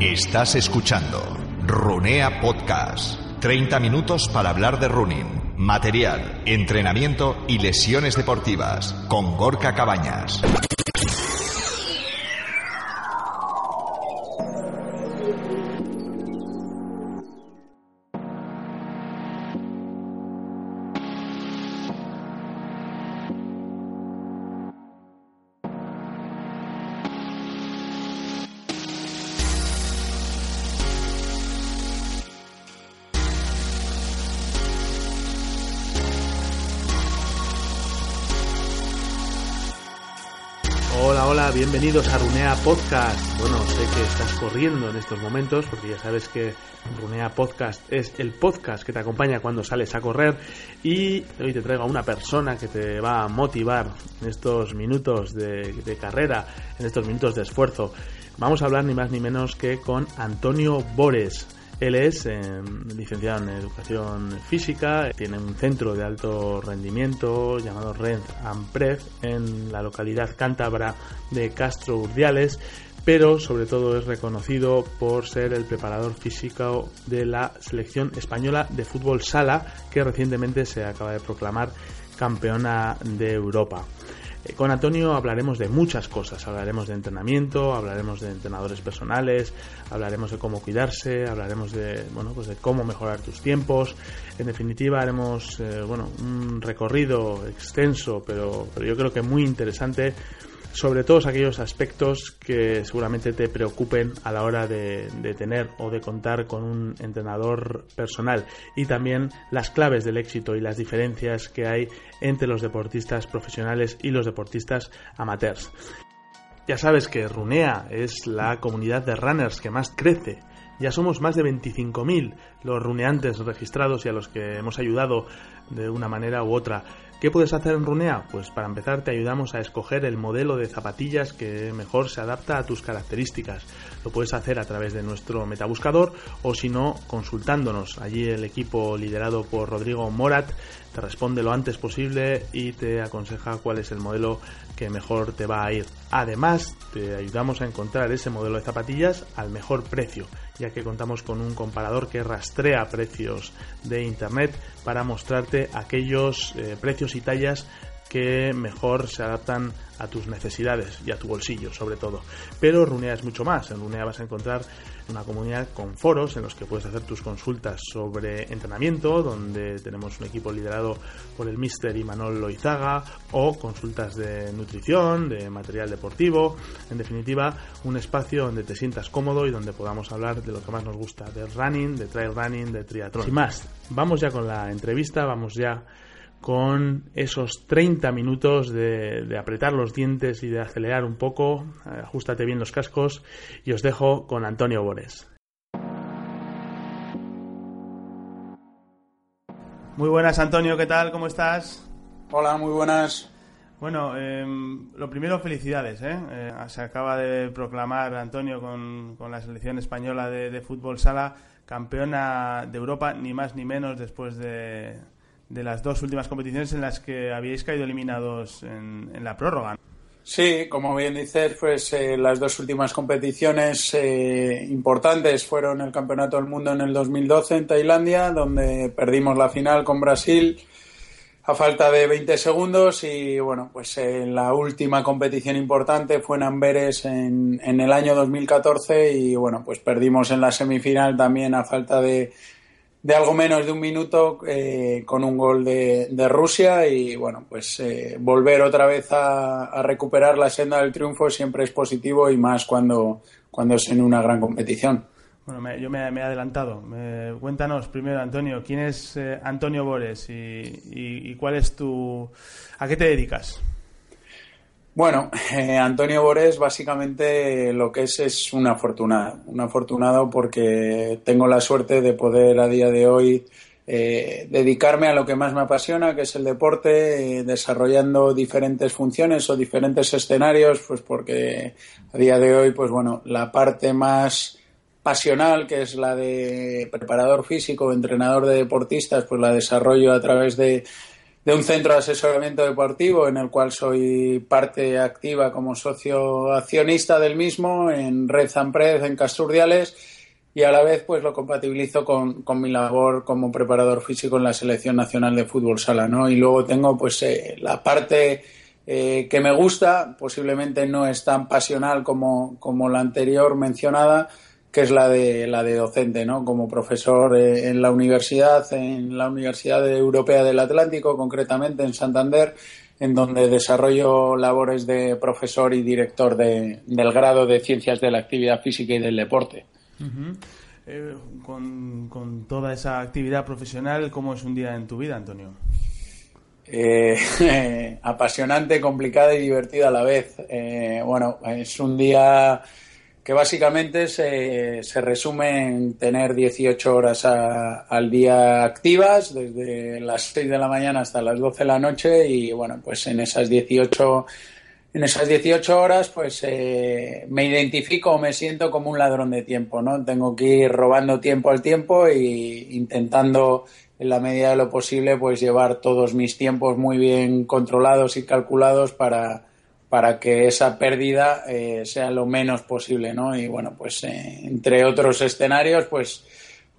Estás escuchando Runea Podcast. 30 minutos para hablar de running, material, entrenamiento y lesiones deportivas con Gorka Cabañas. Bienvenidos a Runea Podcast. Bueno, sé que estás corriendo en estos momentos porque ya sabes que Runea Podcast es el podcast que te acompaña cuando sales a correr y hoy te traigo a una persona que te va a motivar en estos minutos de, carrera, en estos minutos de esfuerzo. Vamos a hablar ni más ni menos que con Antonio Bores. Él es eh, licenciado en Educación Física, tiene un centro de alto rendimiento llamado Rent Ampref en la localidad cántabra de Castro Urdiales, pero sobre todo es reconocido por ser el preparador físico de la selección española de fútbol sala que recientemente se acaba de proclamar campeona de Europa. Eh, con Antonio hablaremos de muchas cosas, hablaremos de entrenamiento, hablaremos de entrenadores personales, hablaremos de cómo cuidarse, hablaremos de bueno pues de cómo mejorar tus tiempos. En definitiva haremos eh, bueno un recorrido extenso, pero, pero yo creo que muy interesante sobre todos aquellos aspectos que seguramente te preocupen a la hora de, tener o de contar con un entrenador personal y también las claves del éxito y las diferencias que hay entre los deportistas profesionales y los deportistas amateurs. Ya sabes que Runea es la comunidad de runners que más crece ya somos más de 25.000 los runeantes registrados y a los que hemos ayudado de una manera u otra. ¿Qué puedes hacer en Runea? Pues para empezar te ayudamos a escoger el modelo de zapatillas que mejor se adapta a tus características. Lo puedes hacer a través de nuestro metabuscador o si no consultándonos. Allí el equipo liderado por Rodrigo Morat responde lo antes posible y te aconseja cuál es el modelo que mejor te va a ir. Además, te ayudamos a encontrar ese modelo de zapatillas al mejor precio, ya que contamos con un comparador que rastrea precios de internet para mostrarte aquellos eh, precios y tallas que mejor se adaptan a tus necesidades y a tu bolsillo, sobre todo. Pero Runea es mucho más. En Runea vas a encontrar una comunidad con foros en los que puedes hacer tus consultas sobre entrenamiento, donde tenemos un equipo liderado por el Mister Imanol Loizaga, o consultas de nutrición, de material deportivo. En definitiva, un espacio donde te sientas cómodo y donde podamos hablar de lo que más nos gusta, de running, de trail running, de triatlón. Sin más, vamos ya con la entrevista, vamos ya con esos 30 minutos de, de, apretar los dientes y de acelerar un poco. Ajustate bien los cascos y os dejo con Antonio Bores. Muy buenas, Antonio, ¿qué tal? ¿Cómo estás? Hola, muy buenas. Bueno, eh, lo primero, felicidades. ¿eh? Eh, se acaba de proclamar Antonio con, con la selección española de, de fútbol sala campeona de Europa, ni más ni menos después de, de las dos últimas competiciones en las que habíais caído eliminados en, en la prórroga. Sí, como bien dices, pues eh, las dos últimas competiciones eh, importantes fueron el Campeonato del Mundo en el 2012 en Tailandia, donde perdimos la final con Brasil a falta de 20 segundos y bueno, pues eh, la última competición importante fue en Amberes en, en el año 2014 y bueno, pues perdimos en la semifinal también a falta de de algo menos de un minuto eh, con un gol de, de, Rusia y bueno, pues eh, volver otra vez a, a, recuperar la senda del triunfo siempre es positivo y más cuando, cuando es en una gran competición. Bueno, yo me, he adelantado. cuéntanos primero, Antonio, ¿quién es eh, Antonio Bores y, cuál es tu... ¿A qué te dedicas? Bueno, eh, Antonio Bores básicamente lo que es es un afortunado, un afortunado porque tengo la suerte de poder a día de hoy eh, dedicarme a lo que más me apasiona, que es el deporte, desarrollando diferentes funciones o diferentes escenarios, pues porque a día de hoy, pues bueno, la parte más pasional, que es la de preparador físico, entrenador de deportistas, pues la desarrollo a través de, un centro de asesoramiento deportivo en el cual soy parte activa como socio accionista del mismo en Red Zampred, en Casturdiales, y a la vez pues lo compatibilizo con, mi labor como preparador físico en la selección nacional de fútbol sala, ¿no? Y luego tengo pues eh, la parte eh, que me gusta, posiblemente no es tan pasional como, como la anterior mencionada, que es la de la de docente, ¿no? Como profesor eh, en la universidad, en la Universidad Europea del Atlántico, concretamente en Santander, en donde desarrollo labores de profesor y director de, del grado de Ciencias de la Actividad Física y del Deporte. Eh, con, con, toda esa actividad profesional, ¿cómo es un día en tu vida, Antonio? Eh, apasionante, complicada y divertida a la vez. bueno, es un día que básicamente se, se resume en tener 18 horas al día activas, desde las 6 de la mañana hasta las 12 de la noche, y bueno, pues en esas 18 en esas 18 horas, pues eh, me identifico o me siento como un ladrón de tiempo, ¿no? Tengo que ir robando tiempo al tiempo e intentando, en la medida de lo posible, pues llevar todos mis tiempos muy bien controlados y calculados para, para que esa pérdida eh, sea lo menos posible, ¿no? Y bueno, pues eh, entre otros escenarios, pues,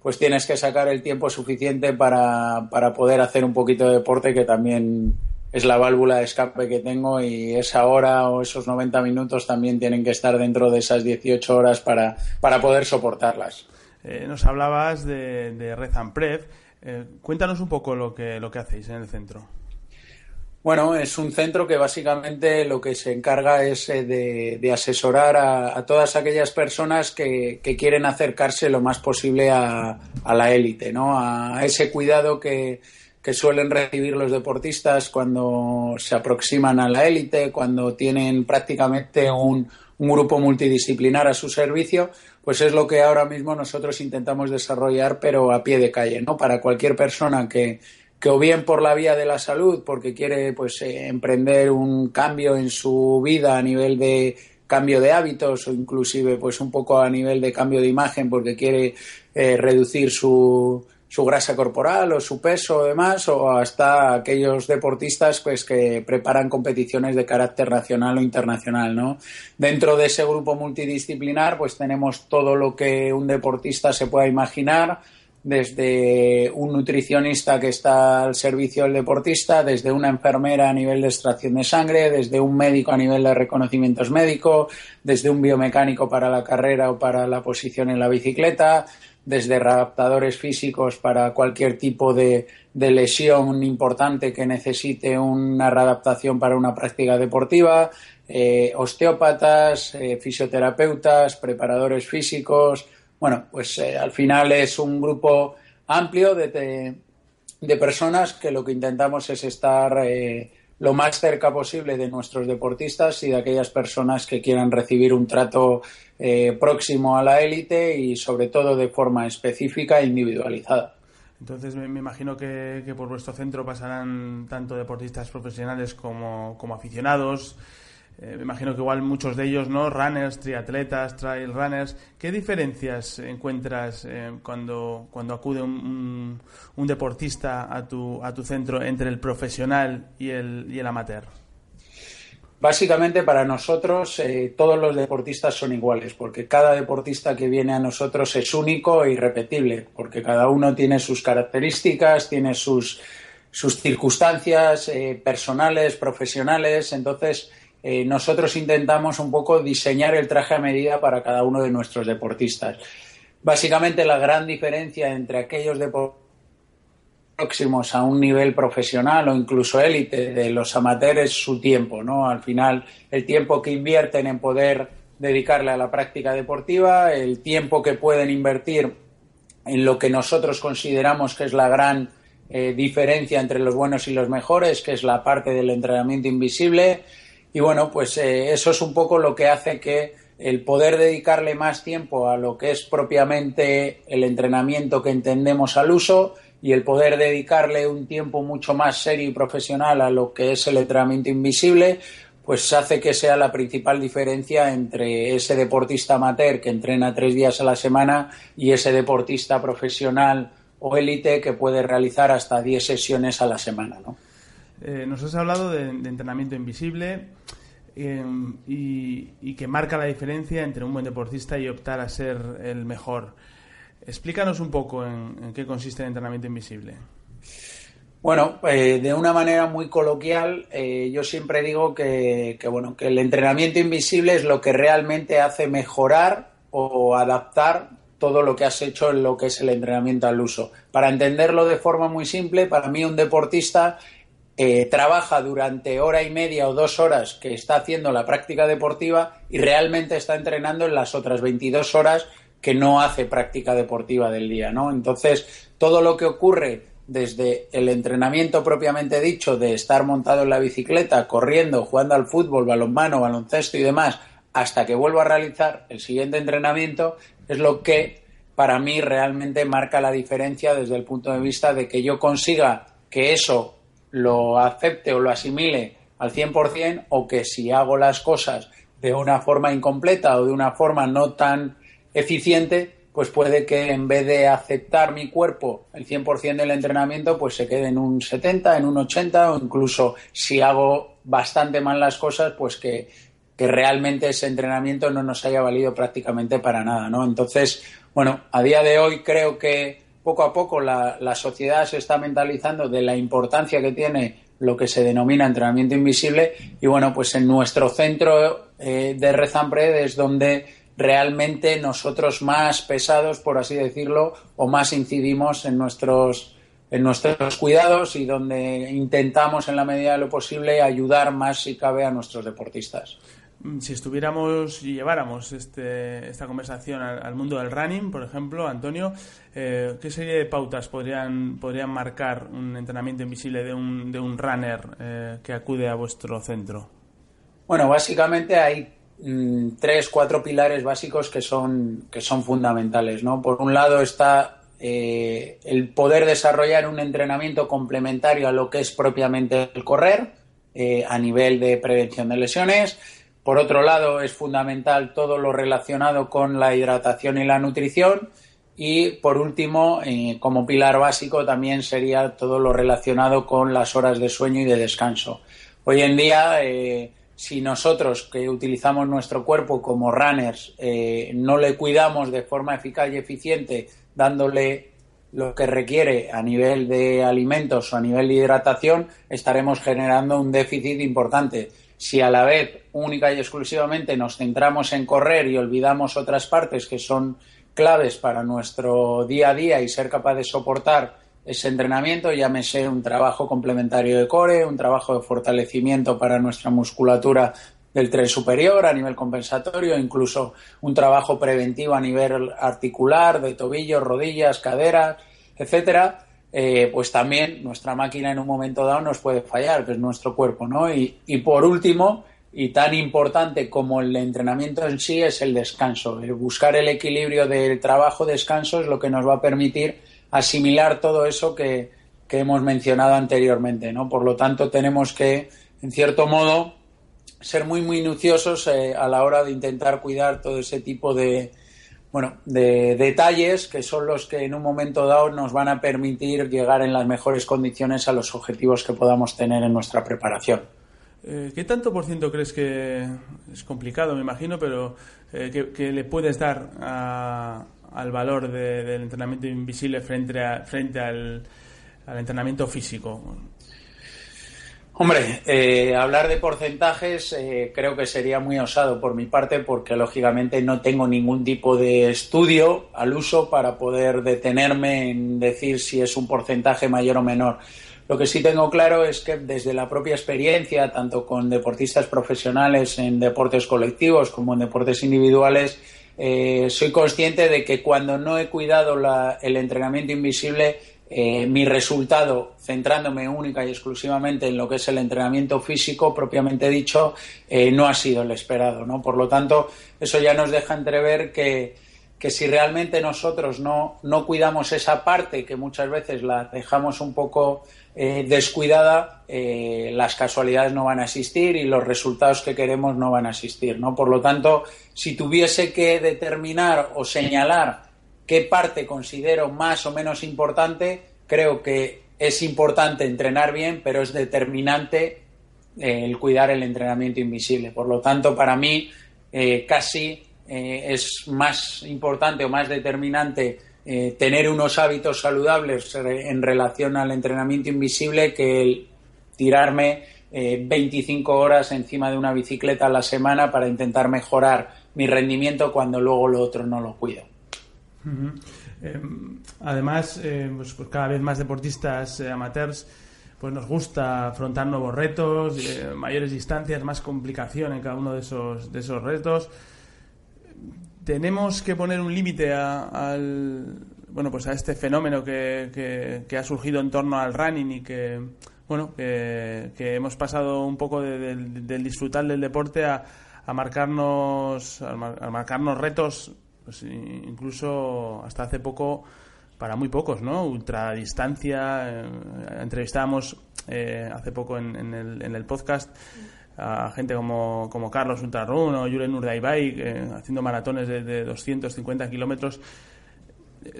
pues tienes que sacar el tiempo suficiente para, para poder hacer un poquito de deporte que también es la válvula de escape que tengo y esa hora o esos 90 minutos también tienen que estar dentro de esas 18 horas para, para poder soportarlas. Eh, nos hablabas de, de Red cuéntanos un poco lo que, lo que hacéis en el centro. Bueno, es un centro que básicamente lo que se encarga es eh, de, asesorar a, todas aquellas personas que, quieren acercarse lo más posible a, la élite, ¿no? A ese cuidado que, suelen recibir los deportistas cuando se aproximan a la élite, cuando tienen prácticamente un, un grupo multidisciplinar a su servicio, pues es lo que ahora mismo nosotros intentamos desarrollar, pero a pie de calle, ¿no? Para cualquier persona que, que o bien por la vía de la salud, porque quiere pues eh, emprender un cambio en su vida a nivel de cambio de hábitos o inclusive pues un poco a nivel de cambio de imagen porque quiere eh, reducir su, su grasa corporal o su peso o demás o hasta aquellos deportistas pues que preparan competiciones de carácter nacional o internacional no dentro de ese grupo multidisciplinar pues tenemos todo lo que un deportista se pueda imaginar desde un nutricionista que está al servicio del deportista, desde una enfermera a nivel de extracción de sangre, desde un médico a nivel de reconocimientos médicos, desde un biomecánico para la carrera o para la posición en la bicicleta, desde adaptadores físicos para cualquier tipo de, lesión importante que necesite una readaptación para una práctica deportiva, eh, osteópatas, eh, fisioterapeutas, preparadores físicos, bueno, pues eh, al final es un grupo amplio de, de, personas que lo que intentamos es estar eh, lo más cerca posible de nuestros deportistas y de aquellas personas que quieran recibir un trato eh, próximo a la élite y sobre todo de forma específica e individualizada. Entonces me, imagino que, que, por vuestro centro pasarán tanto deportistas profesionales como, como aficionados. Eh, me imagino que igual muchos de ellos, ¿no? Runners, triatletas, trail runners. ¿Qué diferencias encuentras eh, cuando, cuando acude un, un, deportista a tu, a tu centro entre el profesional y el, y el amateur? Básicamente para nosotros eh, todos los deportistas son iguales, porque cada deportista que viene a nosotros es único e irrepetible, porque cada uno tiene sus características, tiene sus, sus circunstancias personales, profesionales, entonces eh, nosotros intentamos un poco diseñar el traje a medida para cada uno de nuestros deportistas. Básicamente la gran diferencia entre aquellos deportistas próximos a un nivel profesional o incluso élite de los amateurs es su tiempo, ¿no? Al final, el tiempo que invierten en poder dedicarle a la práctica deportiva, el tiempo que pueden invertir en lo que nosotros consideramos que es la gran eh, diferencia entre los buenos y los mejores, que es la parte del entrenamiento invisible. Y bueno, pues eh, eso es un poco lo que hace que el poder dedicarle más tiempo a lo que es propiamente el entrenamiento que entendemos al uso y el poder dedicarle un tiempo mucho más serio y profesional a lo que es el entrenamiento invisible, pues hace que sea la principal diferencia entre ese deportista amateur que entrena tres días a la semana y ese deportista profesional o élite que puede realizar hasta diez sesiones a la semana. ¿no? Eh, nos has hablado de, entrenamiento invisible eh, y, que marca la diferencia entre un buen deportista y optar a ser el mejor. Explícanos un poco en qué consiste el entrenamiento invisible. Bueno, eh, de una manera muy coloquial, eh, yo siempre digo que, bueno, que el entrenamiento invisible es lo que realmente hace mejorar o adaptar todo lo que has hecho en lo que es el entrenamiento al uso. Para entenderlo de forma muy simple, para mí un deportista eh, trabaja durante hora y media o dos horas que está haciendo la práctica deportiva y realmente está entrenando en las otras 22 horas que no hace práctica deportiva del día, ¿no? Entonces, todo lo que ocurre desde el entrenamiento propiamente dicho de estar montado en la bicicleta, corriendo, jugando al fútbol, balonmano, baloncesto y demás, hasta que vuelvo a realizar el siguiente entrenamiento, es lo que para mí realmente marca la diferencia desde el punto de vista de que yo consiga que eso lo acepte o lo asimile al 100% o que si hago las cosas de una forma incompleta o de una forma no tan eficiente, pues puede que en vez de aceptar mi cuerpo el 100% del entrenamiento, pues se quede en un 70, en un 80 o incluso si hago bastante mal las cosas, pues que, realmente ese entrenamiento no nos haya valido prácticamente para nada, ¿no? Entonces, bueno, a día de hoy creo que poco a poco la, sociedad se está mentalizando de la importancia que tiene lo que se denomina entrenamiento invisible y bueno, pues en nuestro centro eh, de Rezampred es donde realmente nosotros más pesados, por así decirlo, o más incidimos en nuestros en nuestros cuidados y donde intentamos en la medida de lo posible ayudar más si cabe a nuestros deportistas. Mm, si estuviéramos y lleváramos este, esta conversación al, mundo del running, por ejemplo, Antonio, eh, ¿qué serie de pautas podrían, podrían marcar un entrenamiento invisible de un, de un runner eh, que acude a vuestro centro? Bueno, básicamente hay Mm, tres, cuatro pilares básicos que son, que son fundamentales. ¿no? Por un lado está eh, el poder desarrollar un entrenamiento complementario a lo que es propiamente el correr a nivel de prevención de lesiones. Por otro lado, es fundamental todo lo relacionado con la hidratación y la nutrición. Y por último, eh, como pilar básico, también sería todo lo relacionado con las horas de sueño y de descanso. Hoy en día, si nosotros que utilizamos nuestro cuerpo como runners eh, no le cuidamos de forma eficaz y eficiente, dándole lo que requiere a nivel de alimentos o a nivel de hidratación, estaremos generando un déficit importante. Si a la vez única y exclusivamente nos centramos en correr y olvidamos otras partes que son claves para nuestro día a día y ser capaz de soportar ese entrenamiento, llámese un trabajo complementario de core, un trabajo de fortalecimiento para nuestra musculatura del tren superior a nivel compensatorio, incluso un trabajo preventivo a nivel articular, de tobillos, rodillas, caderas, etcétera, eh, pues también nuestra máquina en un momento dado nos puede fallar, que es nuestro cuerpo, ¿no? Y, y por último, y tan importante como el entrenamiento en sí, es el descanso. El buscar el equilibrio del trabajo-descanso es lo que nos va a permitir asimilar todo eso que, hemos mencionado anteriormente, ¿no? Por lo tanto, tenemos que, en cierto modo, ser muy minuciosos eh, a la hora de intentar cuidar todo ese tipo de, bueno, de detalles que son los que en un momento dado nos van a permitir llegar en las mejores condiciones a los objetivos que podamos tener en nuestra preparación. Eh, ¿Qué tanto por ciento crees que es complicado, me imagino, pero eh, que, le puedes dar al valor del entrenamiento invisible frente, a, frente al, entrenamiento físico? Hombre, eh, hablar de porcentajes eh, creo que sería muy osado por mi parte porque lógicamente no tengo ningún tipo de estudio al uso para poder detenerme en decir si es un porcentaje mayor o menor. Lo que sí tengo claro es que desde la propia experiencia, tanto con deportistas profesionales en deportes colectivos como en deportes individuales, eh, soy consciente de que cuando no he cuidado el entrenamiento invisible, eh, mi resultado, centrándome única y exclusivamente en lo que es el entrenamiento físico propiamente dicho, eh, no ha sido el esperado. ¿no? Por lo tanto, eso ya nos deja entrever que, que si realmente nosotros no, no cuidamos esa parte que muchas veces la dejamos un poco eh, descuidada, las casualidades no van a existir y los resultados que queremos no van a existir. ¿no? Por lo tanto, si tuviese que determinar o señalar qué parte considero más o menos importante, creo que es importante entrenar bien, pero es determinante eh, el cuidar el entrenamiento invisible. Por lo tanto, para mí, casi eh, es más importante o más determinante eh, tener unos hábitos saludables en relación al entrenamiento invisible que el tirarme 25 eh, horas encima de una bicicleta a la semana para intentar mejorar mi rendimiento cuando luego lo otro no lo cuido. Además, pues, pues, cada vez más deportistas amateurs pues nos gusta afrontar nuevos retos, mayores distancias, más complicación en cada uno de esos, de esos retos. Tenemos que poner un límite al bueno pues a este fenómeno que, que, ha surgido en torno al running y que bueno que, hemos pasado un poco del disfrutar del deporte a, a marcarnos a, marcarnos retos pues incluso hasta hace poco para muy pocos no ultradistancia eh, entrevistábamos eh, hace poco en, en, el, en el podcast a gente como, Carlos Ultrarun o Julen Urdaibai eh, haciendo maratones de, de 250 kilómetros.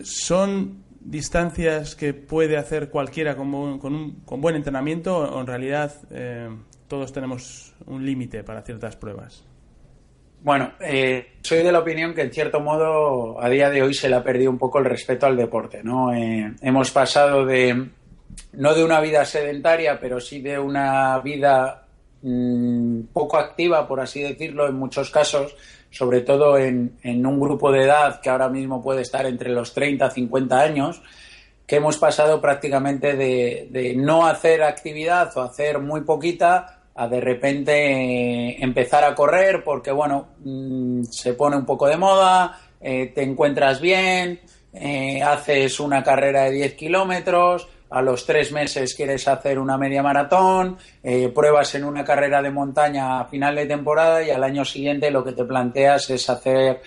¿Son distancias que puede hacer cualquiera con, con, un, con buen entrenamiento o en realidad eh, todos tenemos un límite para ciertas pruebas? Bueno, eh, soy de la opinión que en cierto modo a día de hoy se le ha perdido un poco el respeto al deporte. ¿no? hemos pasado de no de una vida sedentaria, pero sí de una vida Mm, poco activa, por así decirlo, en muchos casos, sobre todo en, un grupo de edad que ahora mismo puede estar entre los 30 y 50 años, que hemos pasado prácticamente de, no hacer actividad o hacer muy poquita a de repente empezar a correr porque, bueno, mm, se pone un poco de moda, eh, te encuentras bien, eh, haces una carrera de 10 kilómetros, a los tres meses quieres hacer una media maratón, eh, pruebas en una carrera de montaña a final de temporada y al año siguiente lo que te planteas es hacer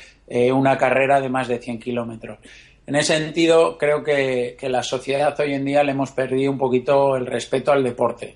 una carrera de más de 100 kilómetros. En ese sentido, creo que, que, la sociedad hoy en día le hemos perdido un poquito el respeto al deporte.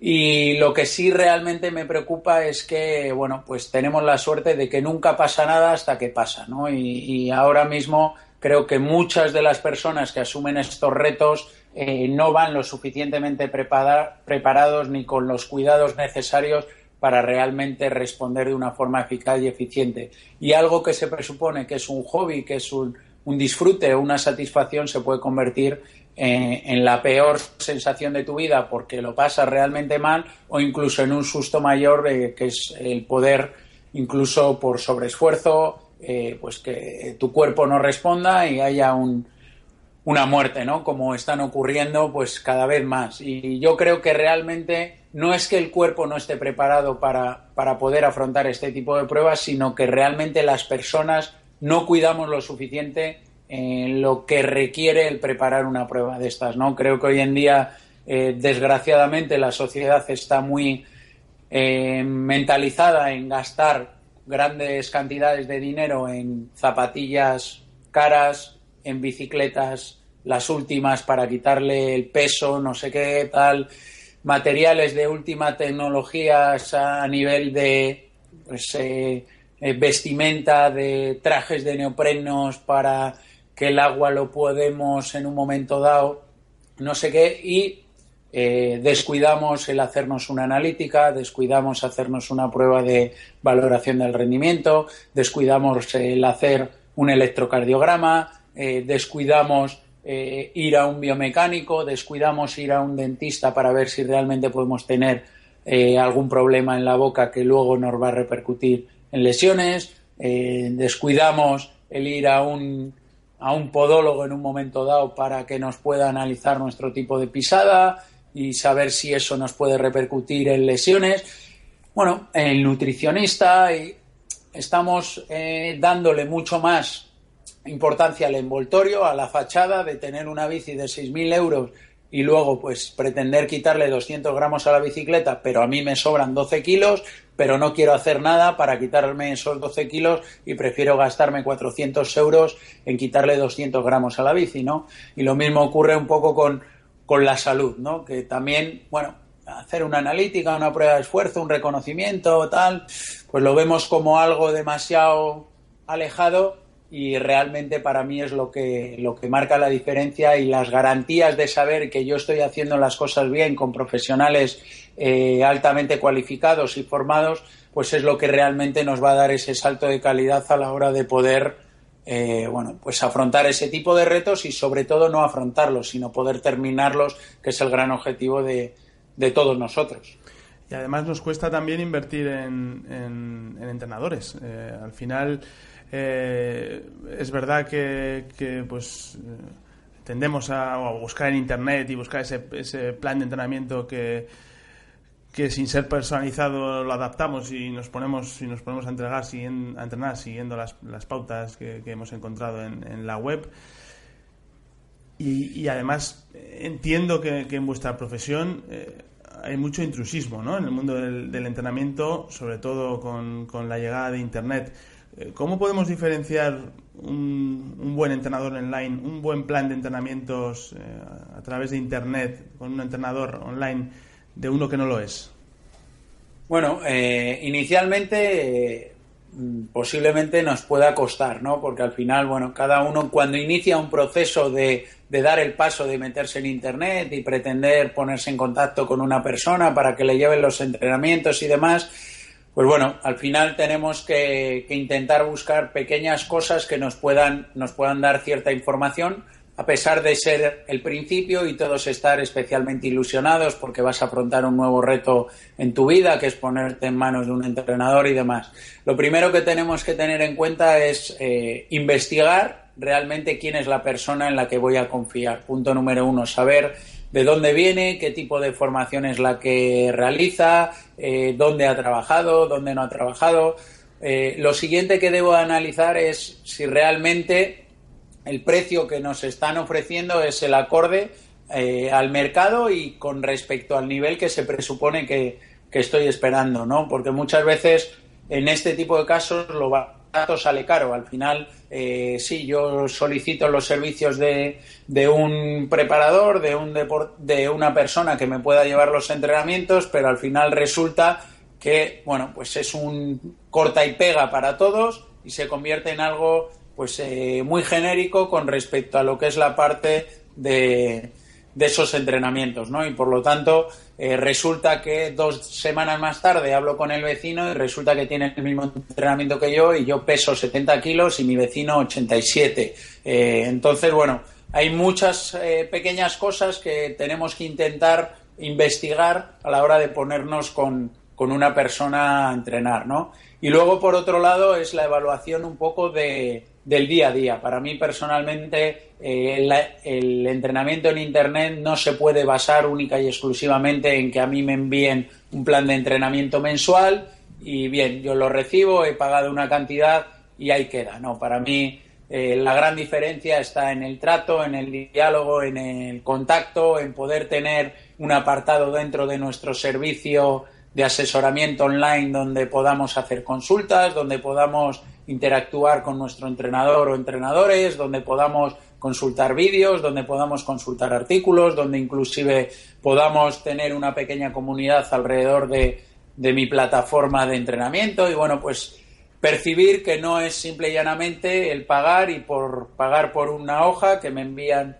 Y lo que sí realmente me preocupa es que, bueno, pues tenemos la suerte de que nunca pasa nada hasta que pasa, ¿no? Y, ahora mismo creo que muchas de las personas que asumen estos retos eh, no van lo suficientemente preparados ni con los cuidados necesarios para realmente responder de una forma eficaz y eficiente. Y algo que se presupone que es un hobby, que es un, disfrute o una satisfacción, se puede convertir eh, en, la peor sensación de tu vida porque lo pasas realmente mal o incluso en un susto mayor eh, que es el poder, incluso por sobreesfuerzo, pues que tu cuerpo no responda y haya un, una muerte, ¿no? Como están ocurriendo pues cada vez más. Y yo creo que realmente no es que el cuerpo no esté preparado para, para poder afrontar este tipo de pruebas, sino que realmente las personas no cuidamos lo suficiente en lo que requiere el preparar una prueba de estas, ¿no? Creo que hoy en día, eh, desgraciadamente, la sociedad está muy eh, mentalizada en gastar grandes cantidades de dinero en zapatillas caras, en bicicletas las últimas para quitarle el peso, no sé qué tal, materiales de última tecnología a nivel de pues, eh, eh, vestimenta, de trajes de neoprenos para que el agua lo podemos en un momento dado, no sé qué, y eh, descuidamos el hacernos una analítica, descuidamos hacernos una prueba de valoración del rendimiento, descuidamos el hacer un electrocardiograma, eh, descuidamos eh, ir a un biomecánico, descuidamos ir a un dentista para ver si realmente podemos tener algún problema en la boca que luego nos va a repercutir en lesiones, descuidamos el ir a un, a un podólogo en un momento dado para que nos pueda analizar nuestro tipo de pisada, y saber si eso nos puede repercutir en lesiones. Bueno, el nutricionista y estamos eh, dándole mucho más importancia al envoltorio, a la fachada de tener una bici de 6.000 euros y luego pues pretender quitarle 200 gramos a la bicicleta, pero a mí me sobran 12 kilos, pero no quiero hacer nada para quitarme esos 12 kilos y prefiero gastarme 400 euros en quitarle 200 gramos a la bici, ¿no? Y lo mismo ocurre un poco con, con la salud, ¿no? Que también, bueno, hacer una analítica, una prueba de esfuerzo, un reconocimiento, tal, pues lo vemos como algo demasiado alejado y realmente para mí es lo que, lo que marca la diferencia y las garantías de saber que yo estoy haciendo las cosas bien con profesionales eh, altamente cualificados y formados, pues es lo que realmente nos va a dar ese salto de calidad a la hora de poder eh, bueno, pues afrontar ese tipo de retos y sobre todo no afrontarlos, sino poder terminarlos, que es el gran objetivo de, de todos nosotros. Y además nos cuesta también invertir en, en, entrenadores. Eh, al final eh, es verdad que, pues eh, tendemos a, buscar en internet y buscar ese, ese plan de entrenamiento que, que sin ser personalizado lo adaptamos y nos ponemos y nos ponemos a entregar a entrenar siguiendo las, pautas que, hemos encontrado en, la web y, además entiendo que, en vuestra profesión eh, hay mucho intrusismo ¿no? en el mundo del, entrenamiento sobre todo con, la llegada de internet ¿Cómo podemos diferenciar un, buen entrenador online, un buen plan de entrenamientos eh, a través de Internet con un entrenador online de uno que no lo es? Bueno, eh, inicialmente posiblemente nos pueda costar, ¿no? Porque al final, bueno, cada uno cuando inicia un proceso de, dar el paso de meterse en Internet y pretender ponerse en contacto con una persona para que le lleven los entrenamientos y demás, pues bueno, al final tenemos que, intentar buscar pequeñas cosas que nos puedan, nos puedan dar cierta información, a pesar de ser el principio y todos estar especialmente ilusionados porque vas a afrontar un nuevo reto en tu vida, que es ponerte en manos de un entrenador y demás. Lo primero que tenemos que tener en cuenta es eh, investigar realmente quién es la persona en la que voy a confiar. Punto número uno, saber de dónde viene, qué tipo de formación es la que realiza, eh, dónde ha trabajado, dónde no ha trabajado. Eh, lo siguiente que debo analizar es si realmente el precio que nos están ofreciendo es el acorde eh, al mercado y con respecto al nivel que se presupone que, que, estoy esperando, ¿no? Porque muchas veces en este tipo de casos lo va sale caro. Al final, eh, sí, yo solicito los servicios de, de un preparador, de, un de una persona que me pueda llevar los entrenamientos, pero al final resulta que, bueno, pues es un corta y pega para todos y se convierte en algo pues eh, muy genérico con respecto a lo que es la parte de, de esos entrenamientos, ¿no? Y por lo tanto, eh, resulta que dos semanas más tarde hablo con el vecino y resulta que tiene el mismo entrenamiento que yo y yo peso 70 kilos y mi vecino 87. Eh, entonces, bueno, hay muchas eh, pequeñas cosas que tenemos que intentar investigar a la hora de ponernos con, con una persona a entrenar, ¿no? Y luego, por otro lado, es la evaluación un poco de, del día a día. Para mí, personalmente, eh, el, entrenamiento en Internet no se puede basar única y exclusivamente en que a mí me envíen un plan de entrenamiento mensual y bien, yo lo recibo, he pagado una cantidad y ahí queda. No, para mí eh, la gran diferencia está en el trato, en el diálogo, en el contacto, en poder tener un apartado dentro de nuestro servicio de asesoramiento online donde podamos hacer consultas, donde podamos interactuar con nuestro entrenador o entrenadores, donde podamos consultar vídeos, donde podamos consultar artículos, donde inclusive podamos tener una pequeña comunidad alrededor de, de mi plataforma de entrenamiento. Y bueno, pues percibir que no es simple y llanamente el pagar y por pagar por una hoja que me envían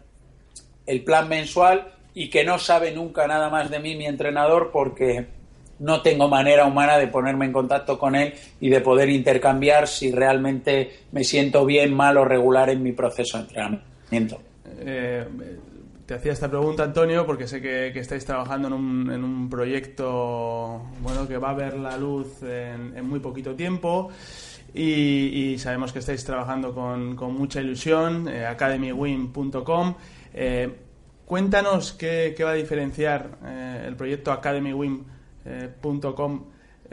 el plan mensual y que no sabe nunca nada más de mí mi entrenador porque no tengo manera humana de ponerme en contacto con él y de poder intercambiar si realmente me siento bien, mal o regular en mi proceso de entrenamiento. Eh, te hacía esta pregunta, Antonio, porque sé que, estáis trabajando en un, en un, proyecto bueno que va a ver la luz en, muy poquito tiempo. Y, sabemos que estáis trabajando con, mucha ilusión, eh, academywin.com. Eh, cuéntanos qué, va a diferenciar eh, el proyecto academywim.com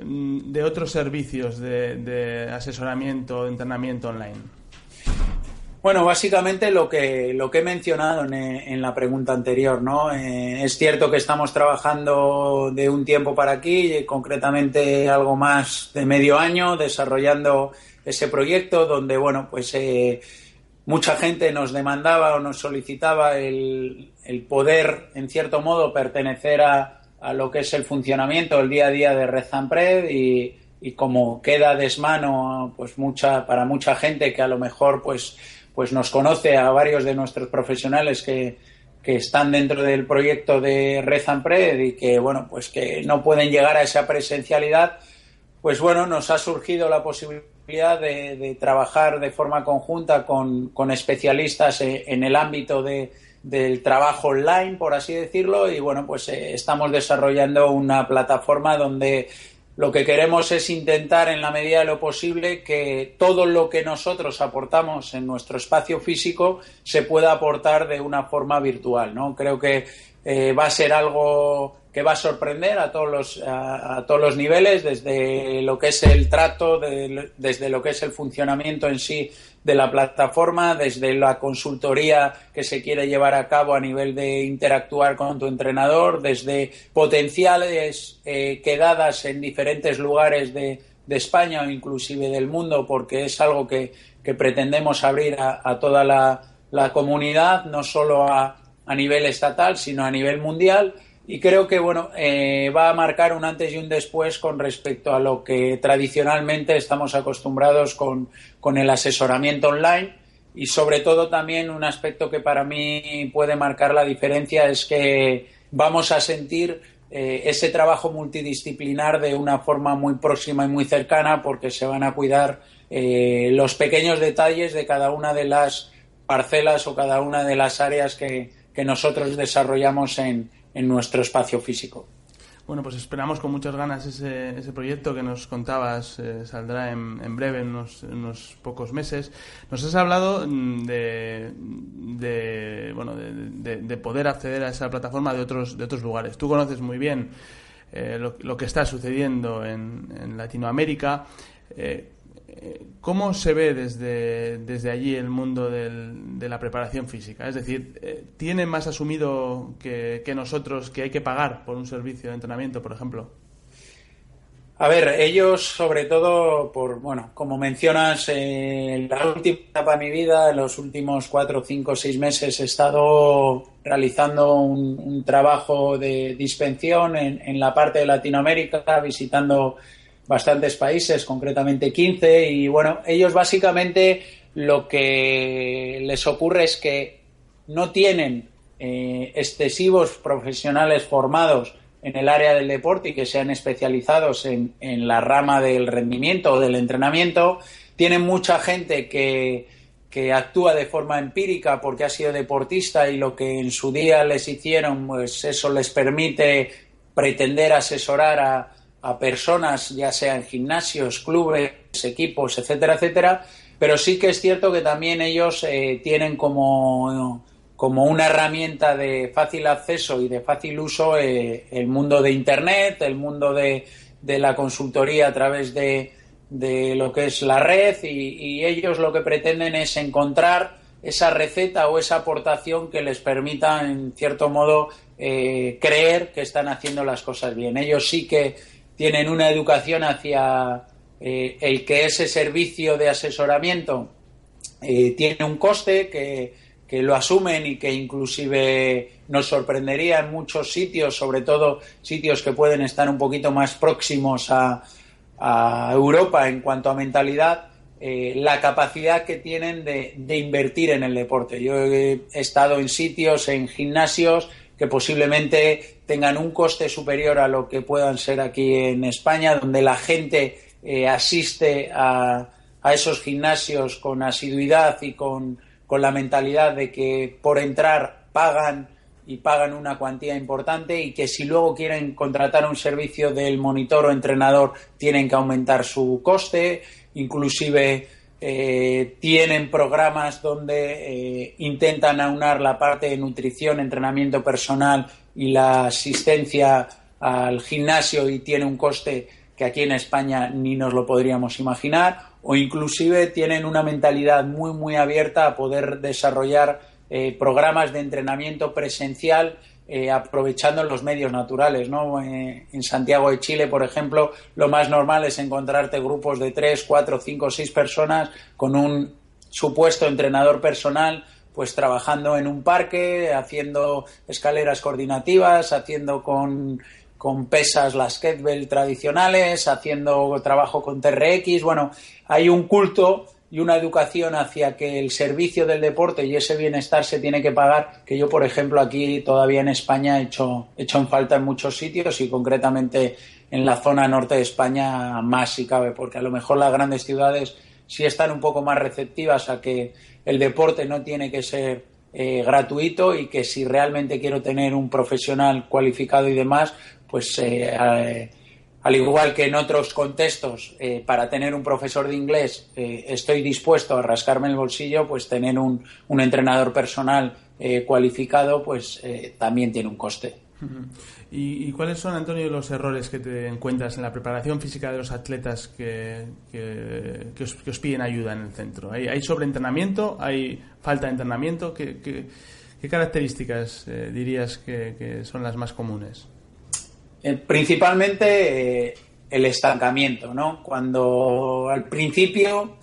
mm, de otros servicios de, de asesoramiento, de entrenamiento online. Bueno, básicamente lo que, lo que he mencionado en, la pregunta anterior, ¿no? Eh, es cierto que estamos trabajando de un tiempo para aquí, concretamente algo más de medio año, desarrollando ese proyecto donde, bueno, pues eh, mucha gente nos demandaba o nos solicitaba el poder, en cierto modo, pertenecer a, a, lo que es el funcionamiento, el día a día de Red Zampred y, y como queda desmano, pues mucha, para mucha gente que a lo mejor, pues, pues nos conoce a varios de nuestros profesionales que, están dentro del proyecto de Red Pred y que bueno pues que no pueden llegar a esa presencialidad pues bueno nos ha surgido la posibilidad de, trabajar de forma conjunta con, especialistas e, en el ámbito del trabajo online por así decirlo y bueno pues eh, estamos desarrollando una plataforma donde lo que queremos es intentar, en la medida de lo posible, que todo lo que nosotros aportamos en nuestro espacio físico se pueda aportar de una forma virtual. ¿no? Creo que eh, va a ser algo que va a sorprender a todos los, a, todos los niveles, desde lo que es el trato, desde lo que es el funcionamiento en sí de la plataforma, desde la consultoría que se quiere llevar a cabo a nivel de interactuar con tu entrenador, desde potenciales eh, quedadas en diferentes lugares de, España o inclusive del mundo, porque es algo que, pretendemos abrir a, toda la, la, comunidad, no solo a, a nivel estatal, sino a nivel mundial y creo que bueno eh, va a marcar un antes y un después con respecto a lo que tradicionalmente estamos acostumbrados con, el asesoramiento online. Y sobre todo también un aspecto que para mí puede marcar la diferencia es que vamos a sentir eh, ese trabajo multidisciplinar de una forma muy próxima y muy cercana porque se van a cuidar eh, los pequeños detalles de cada una de las parcelas o cada una de las áreas que nosotros desarrollamos en, en nuestro espacio físico. Bueno, pues esperamos con muchas ganas ese, ese proyecto que nos contabas, eh, saldrá en, breve, en unos, pocos meses. Nos has hablado mm, de, de bueno, de, poder acceder a esa plataforma de otros, de otros lugares. Tú conoces muy bien eh, lo, que está sucediendo en, en Latinoamérica. Eh, ¿Cómo se ve desde, desde allí el mundo de la preparación física? Es decir, eh, ¿tienen más asumido que, nosotros que hay que pagar por un servicio de entrenamiento, por ejemplo? A ver, ellos sobre todo, por bueno, como mencionas, en la última etapa de mi vida, en los últimos cuatro, cinco, seis meses, he estado realizando un, trabajo de dispensión en, en, la parte de Latinoamérica, visitando bastantes países, concretamente 15, y bueno, ellos básicamente lo que les ocurre es que no tienen eh, excesivos profesionales formados en el área del deporte y que sean especializados en, en la rama del rendimiento o del entrenamiento. Tienen mucha gente que, que actúa de forma empírica porque ha sido deportista y lo que en su día les hicieron, pues eso les permite pretender asesorar a, a personas, ya sea en gimnasios, clubes, equipos, etcétera, etcétera, pero sí que es cierto que también ellos eh, tienen como, como una herramienta de fácil acceso y de fácil uso eh, el mundo de Internet, el mundo de, de la consultoría a través de, de, lo que es la red y, ellos lo que pretenden es encontrar esa receta o esa aportación que les permita, en cierto modo, eh, creer que están haciendo las cosas bien. Ellos sí que tienen una educación hacia eh, el que ese servicio de asesoramiento eh, tiene un coste que, lo asumen y que inclusive nos sorprendería en muchos sitios, sobre todo sitios que pueden estar un poquito más próximos a, Europa en cuanto a mentalidad, eh, la capacidad que tienen de, de, invertir en el deporte. Yo he estado en sitios, en gimnasios, que posiblemente tengan un coste superior a lo que puedan ser aquí en España, donde la gente eh, asiste a, a, esos gimnasios con asiduidad y con, con, la mentalidad de que por entrar pagan y pagan una cuantía importante y que si luego quieren contratar un servicio del monitor o entrenador tienen que aumentar su coste, inclusive tienen programas donde intentan aunar la parte de nutrición, entrenamiento personal y la asistencia al gimnasio y tiene un coste que aquí en España ni nos lo podríamos imaginar, o inclusive tienen una mentalidad muy, muy abierta a poder desarrollar eh, programas de entrenamiento presencial eh, aprovechando los medios naturales. ¿no? Eh, en Santiago de Chile, por ejemplo, lo más normal es encontrarte grupos de tres, cuatro, cinco, seis personas con un supuesto entrenador personal pues trabajando en un parque, haciendo escaleras coordinativas, haciendo con con pesas las kettlebell tradicionales, haciendo trabajo con TRX. Bueno, hay un culto y una educación hacia que el servicio del deporte y ese bienestar se tiene que pagar, que yo, por ejemplo, aquí todavía en España he hecho, he hecho en falta en muchos sitios y concretamente en la zona norte de España más si cabe, porque a lo mejor las grandes ciudades sí están un poco más receptivas a que el deporte no tiene que ser eh, gratuito y que si realmente quiero tener un profesional cualificado y demás, pues eh, al igual que en otros contextos, eh, para tener un profesor de inglés eh, estoy dispuesto a rascarme el bolsillo, pues tener un, entrenador personal cualificado, pues también tiene un coste. ¿Y, cuáles son, Antonio, los errores que te encuentras en la preparación física de los atletas que, que, os, piden ayuda en el centro? ¿Hay, sobreentrenamiento? ¿Hay falta de entrenamiento? ¿Qué, qué características dirías que son las más comunes? Eh, principalmente eh, el estancamiento, ¿no? Cuando al principio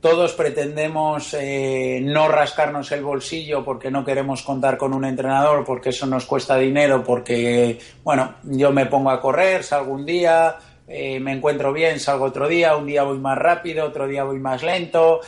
todos pretendemos eh, no rascarnos el bolsillo porque no queremos contar con un entrenador, porque eso nos cuesta dinero, porque, bueno, yo me pongo a correr, salgo un día, me encuentro bien, salgo otro día, un día voy más rápido, otro día voy más lento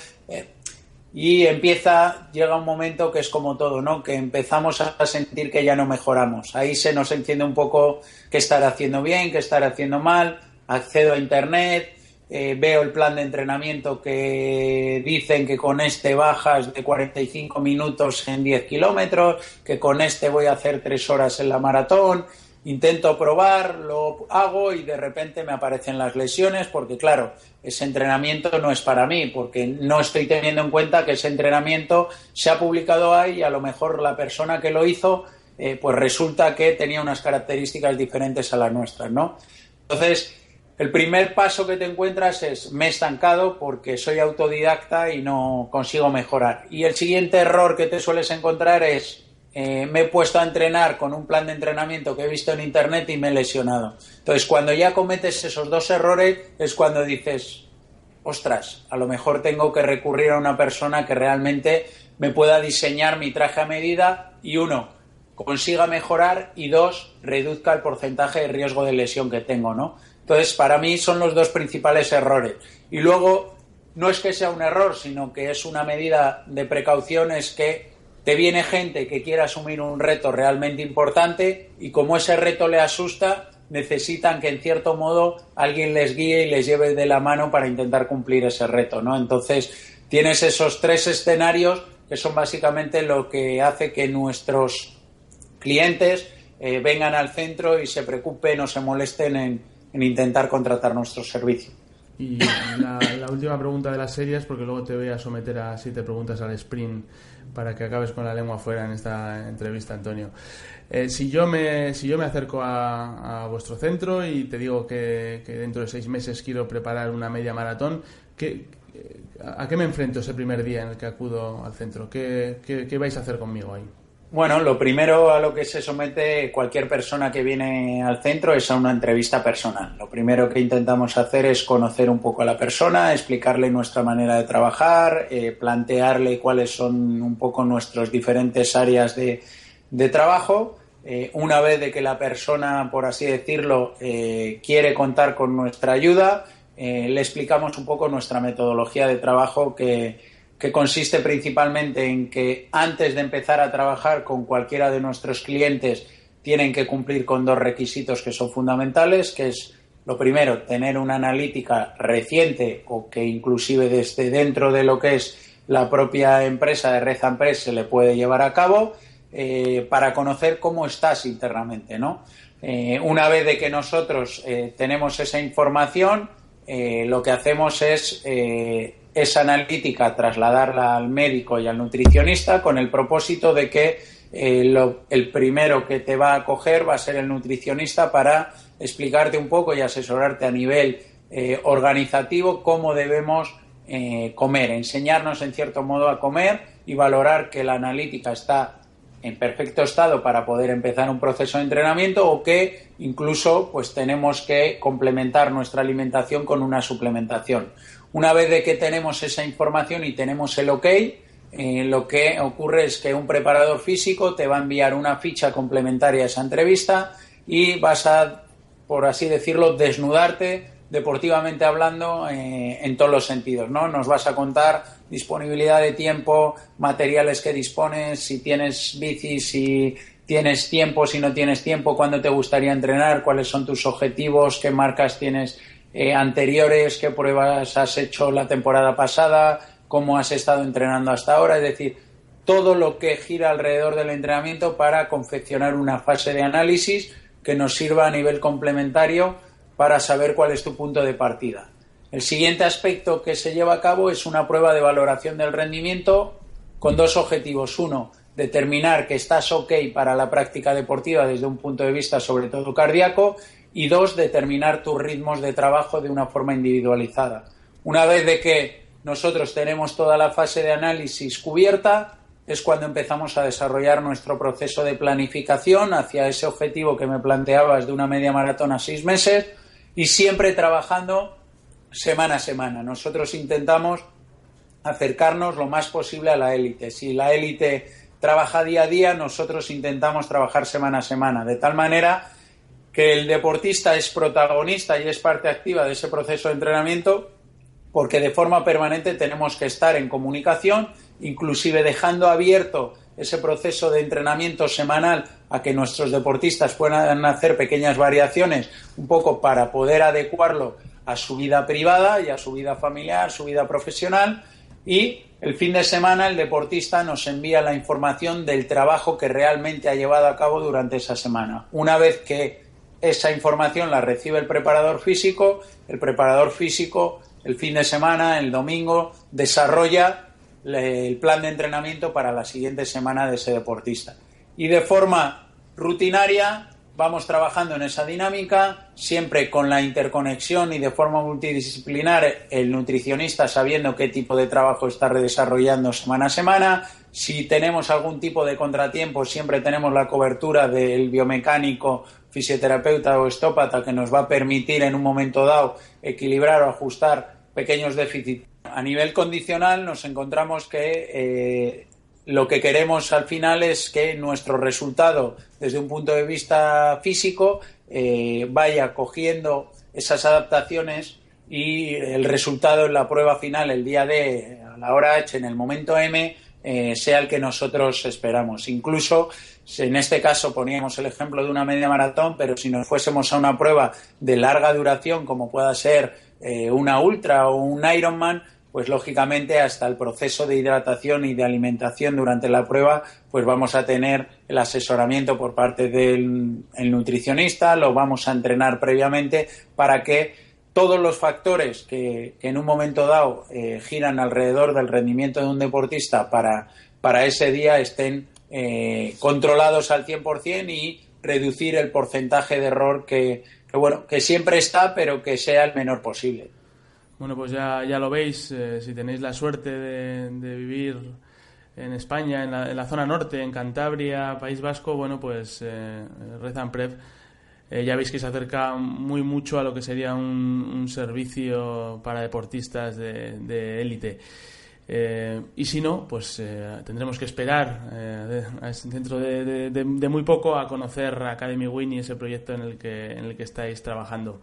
y empieza, llega un momento que es como todo, ¿no? Que empezamos a sentir que ya no mejoramos. Ahí se nos enciende un poco qué estar haciendo bien, qué estar haciendo mal. Accedo a internet, eh, veo el plan de entrenamiento que dicen que con este bajas de 45 minutos en 10 kilómetros, que con este voy a hacer 3 horas en la maratón intento probar, lo hago y de repente me aparecen las lesiones porque claro, ese entrenamiento no es para mí porque no estoy teniendo en cuenta que ese entrenamiento se ha publicado ahí y a lo mejor la persona que lo hizo eh, pues resulta que tenía unas características diferentes a las nuestras, ¿no? Entonces, el primer paso que te encuentras es me he estancado porque soy autodidacta y no consigo mejorar. Y el siguiente error que te sueles encontrar es eh, me he puesto a entrenar con un plan de entrenamiento que he visto en internet y me he lesionado. Entonces, cuando ya cometes esos dos errores, es cuando dices, ostras, a lo mejor tengo que recurrir a una persona que realmente me pueda diseñar mi traje a medida y uno, consiga mejorar y dos, reduzca el porcentaje de riesgo de lesión que tengo, ¿no? Entonces, para mí son los dos principales errores. Y luego, no es que sea un error, sino que es una medida de precaución, es que te viene gente que quiere asumir un reto realmente importante y como ese reto le asusta, necesitan que en cierto modo alguien les guíe y les lleve de la mano para intentar cumplir ese reto, ¿no? Entonces, tienes esos tres escenarios que son básicamente lo que hace que nuestros clientes eh, vengan al centro y se preocupen o se molesten en, intentar contratar nuestros servicios. Y la, la, última pregunta de las series, porque luego te voy a someter a siete preguntas al sprint para que acabes con la lengua fuera en esta entrevista, Antonio. Eh, si, yo me, si yo me acerco a, vuestro centro y te digo que, dentro de seis meses quiero preparar una media maratón, ¿qué, ¿a qué me enfrento ese primer día en el que acudo al centro? ¿Qué, qué vais a hacer conmigo ahí? Bueno, lo primero a lo que se somete cualquier persona que viene al centro es a una entrevista personal. Lo primero que intentamos hacer es conocer un poco a la persona, explicarle nuestra manera de trabajar, eh, plantearle cuáles son un poco nuestras diferentes áreas de, trabajo. Eh, una vez de que la persona, por así decirlo, eh, quiere contar con nuestra ayuda, le explicamos un poco nuestra metodología de trabajo que que consiste principalmente en que antes de empezar a trabajar con cualquiera de nuestros clientes tienen que cumplir con dos requisitos que son fundamentales, que es lo primero, tener una analítica reciente o que inclusive desde dentro de lo que es la propia empresa de Red Press se le puede llevar a cabo eh, para conocer cómo estás internamente, ¿no? Eh, una vez de que nosotros eh, tenemos esa información, lo que hacemos es esa analítica trasladarla al médico y al nutricionista con el propósito de que eh, el primero que te va a coger va a ser el nutricionista para explicarte un poco y asesorarte a nivel eh, organizativo cómo debemos eh, comer, enseñarnos en cierto modo a comer y valorar que la analítica está en perfecto estado para poder empezar un proceso de entrenamiento o que incluso pues tenemos que complementar nuestra alimentación con una suplementación. Una vez de que tenemos esa información y tenemos el ok, eh, lo que ocurre es que un preparador físico te va a enviar una ficha complementaria a esa entrevista y vas a, por así decirlo, desnudarte deportivamente hablando eh, en todos los sentidos, ¿no? Nos vas a contar disponibilidad de tiempo, materiales que dispones, si tienes bici, si tienes tiempo, si no tienes tiempo, cuándo te gustaría entrenar, cuáles son tus objetivos, qué marcas tienes eh, anteriores, qué pruebas has hecho la temporada pasada, cómo has estado entrenando hasta ahora, es decir, todo lo que gira alrededor del entrenamiento para confeccionar una fase de análisis que nos sirva a nivel complementario para saber cuál es tu punto de partida. El siguiente aspecto que se lleva a cabo es una prueba de valoración del rendimiento con dos objetivos. Uno, determinar que estás ok para la práctica deportiva desde un punto de vista sobre todo cardíaco y dos, determinar tus ritmos de trabajo de una forma individualizada. Una vez de que nosotros tenemos toda la fase de análisis cubierta, es cuando empezamos a desarrollar nuestro proceso de planificación hacia ese objetivo que me planteabas de una media maratón a seis meses y siempre trabajando semana a semana. Nosotros intentamos acercarnos lo más posible a la élite. Si la élite trabaja día a día, nosotros intentamos trabajar semana a semana, de tal manera que el deportista es protagonista y es parte activa de ese proceso de entrenamiento porque de forma permanente tenemos que estar en comunicación, inclusive dejando abierto ese proceso de entrenamiento semanal a que nuestros deportistas puedan hacer pequeñas variaciones un poco para poder adecuarlo a su vida privada y a su vida familiar, su vida profesional y el fin de semana el deportista nos envía la información del trabajo que realmente ha llevado a cabo durante esa semana. Una vez que esa información la recibe el preparador físico, el preparador físico el fin de semana, el domingo, desarrolla el plan de entrenamiento para la siguiente semana de ese deportista. Y de forma rutinaria vamos trabajando en esa dinámica, siempre con la interconexión y de forma multidisciplinar, el nutricionista sabiendo qué tipo de trabajo está desarrollando semana a semana. Si tenemos algún tipo de contratiempo, siempre tenemos la cobertura del biomecánico, fisioterapeuta o estópata que nos va a permitir en un momento dado equilibrar o ajustar pequeños déficits. A nivel condicional nos encontramos que eh, lo que queremos al final es que nuestro resultado desde un punto de vista físico eh, vaya cogiendo esas adaptaciones y el resultado en la prueba final el día D a la hora H en el momento M eh, sea el que nosotros esperamos. Incluso en este caso poníamos el ejemplo de una media maratón, pero si nos fuésemos a una prueba de larga duración como pueda ser eh, una ultra o un Ironman, pues lógicamente hasta el proceso de hidratación y de alimentación durante la prueba, pues vamos a tener el asesoramiento por parte del nutricionista, lo vamos a entrenar previamente para que todos los factores que, en un momento dado eh, giran alrededor del rendimiento de un deportista para, para ese día estén eh, controlados al 100% y reducir el porcentaje de error que, bueno, que siempre está, pero que sea el menor posible. Bueno, pues ya, ya lo veis, eh, si tenéis la suerte de, vivir en España, en la, zona norte, en Cantabria, País Vasco, bueno, pues eh, Rezan Prev, eh, ya veis que se acerca muy mucho a lo que sería un, servicio para deportistas de élite. Eh, y si no, pues eh, tendremos que esperar eh, dentro de, muy poco a conocer Academy Win y ese proyecto en el que, en el que estáis trabajando.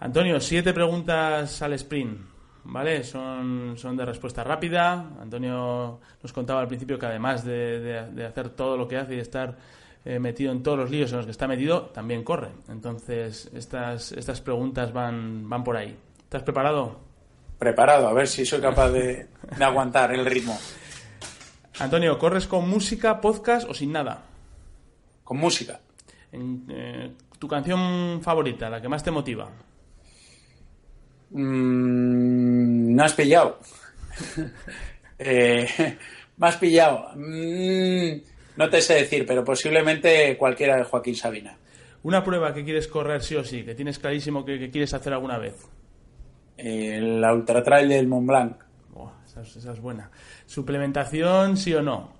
Antonio, siete preguntas al sprint, ¿vale? Son, de respuesta rápida. Antonio nos contaba al principio que además de, hacer todo lo que hace y de estar metido en todos los líos en los que está metido, también corre. Entonces, estas, estas preguntas van, van por ahí. ¿Estás preparado? Preparado, a ver si soy capaz de, aguantar el ritmo. Antonio, ¿corres con música, podcast o sin nada? Con música. Eh, ¿Tu canción favorita, la que más te motiva? Mm, me has pillado. eh, me has pillado. Mm, no te sé decir, pero posiblemente cualquiera de Joaquín Sabina. Una prueba que quieres correr sí o sí, que tienes clarísimo que, quieres hacer alguna vez. La Ultra Trail del Mont Blanc. esa, es, buena. ¿Suplementación sí o no?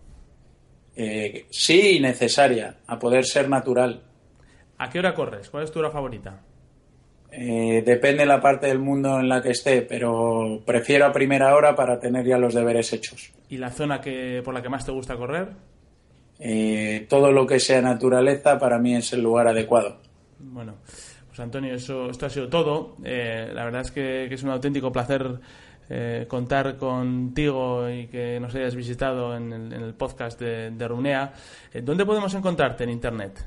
Eh, sí, necesaria, a poder ser natural. ¿A qué hora corres? ¿Cuál es tu hora favorita? Eh, depende de la parte del mundo en la que esté, pero prefiero a primera hora para tener ya los deberes hechos. ¿Y la zona que, por la que más te gusta correr? Eh, todo lo que sea naturaleza para mí es el lugar adecuado. Bueno, pues Antonio, eso, esto ha sido todo. Eh, la verdad es que, es un auténtico placer contar contigo y que nos hayas visitado en el, podcast de, Runea. ¿Dónde podemos encontrarte en Internet?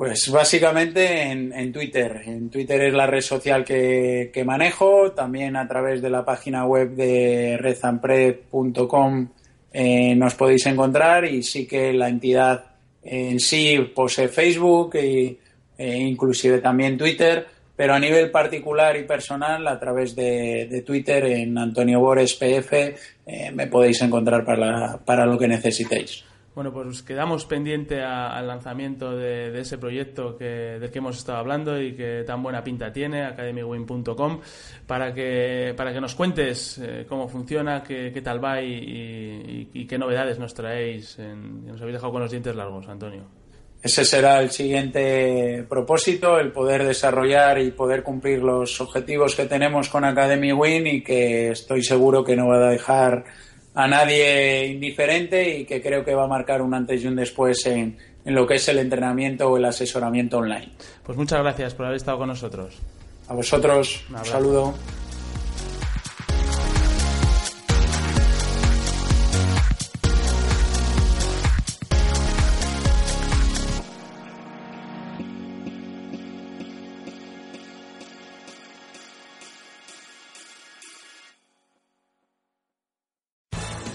Pues básicamente en, Twitter. En Twitter es la red social que, manejo, también a través de la página web de redzampred.com eh, nos podéis encontrar y sí que la entidad en sí posee Facebook e, inclusive también Twitter, pero a nivel particular y personal a través de, Twitter en Antonio Bores PF eh, me podéis encontrar para, para lo que necesitéis. Bueno, pues quedamos pendiente al lanzamiento de, ese proyecto que, del que hemos estado hablando y que tan buena pinta tiene, academywin.com, para que, para que nos cuentes eh, cómo funciona, qué, tal va y, qué novedades nos traéis. nos habéis dejado con los dientes largos, Antonio. Ese será el siguiente propósito, el poder desarrollar y poder cumplir los objetivos que tenemos con Academy Win y que estoy seguro que no va a dejar a nadie indiferente y que creo que va a marcar un antes y un después en, en lo que es el entrenamiento o el asesoramiento online. Pues muchas gracias por haber estado con nosotros. A vosotros, un saludo.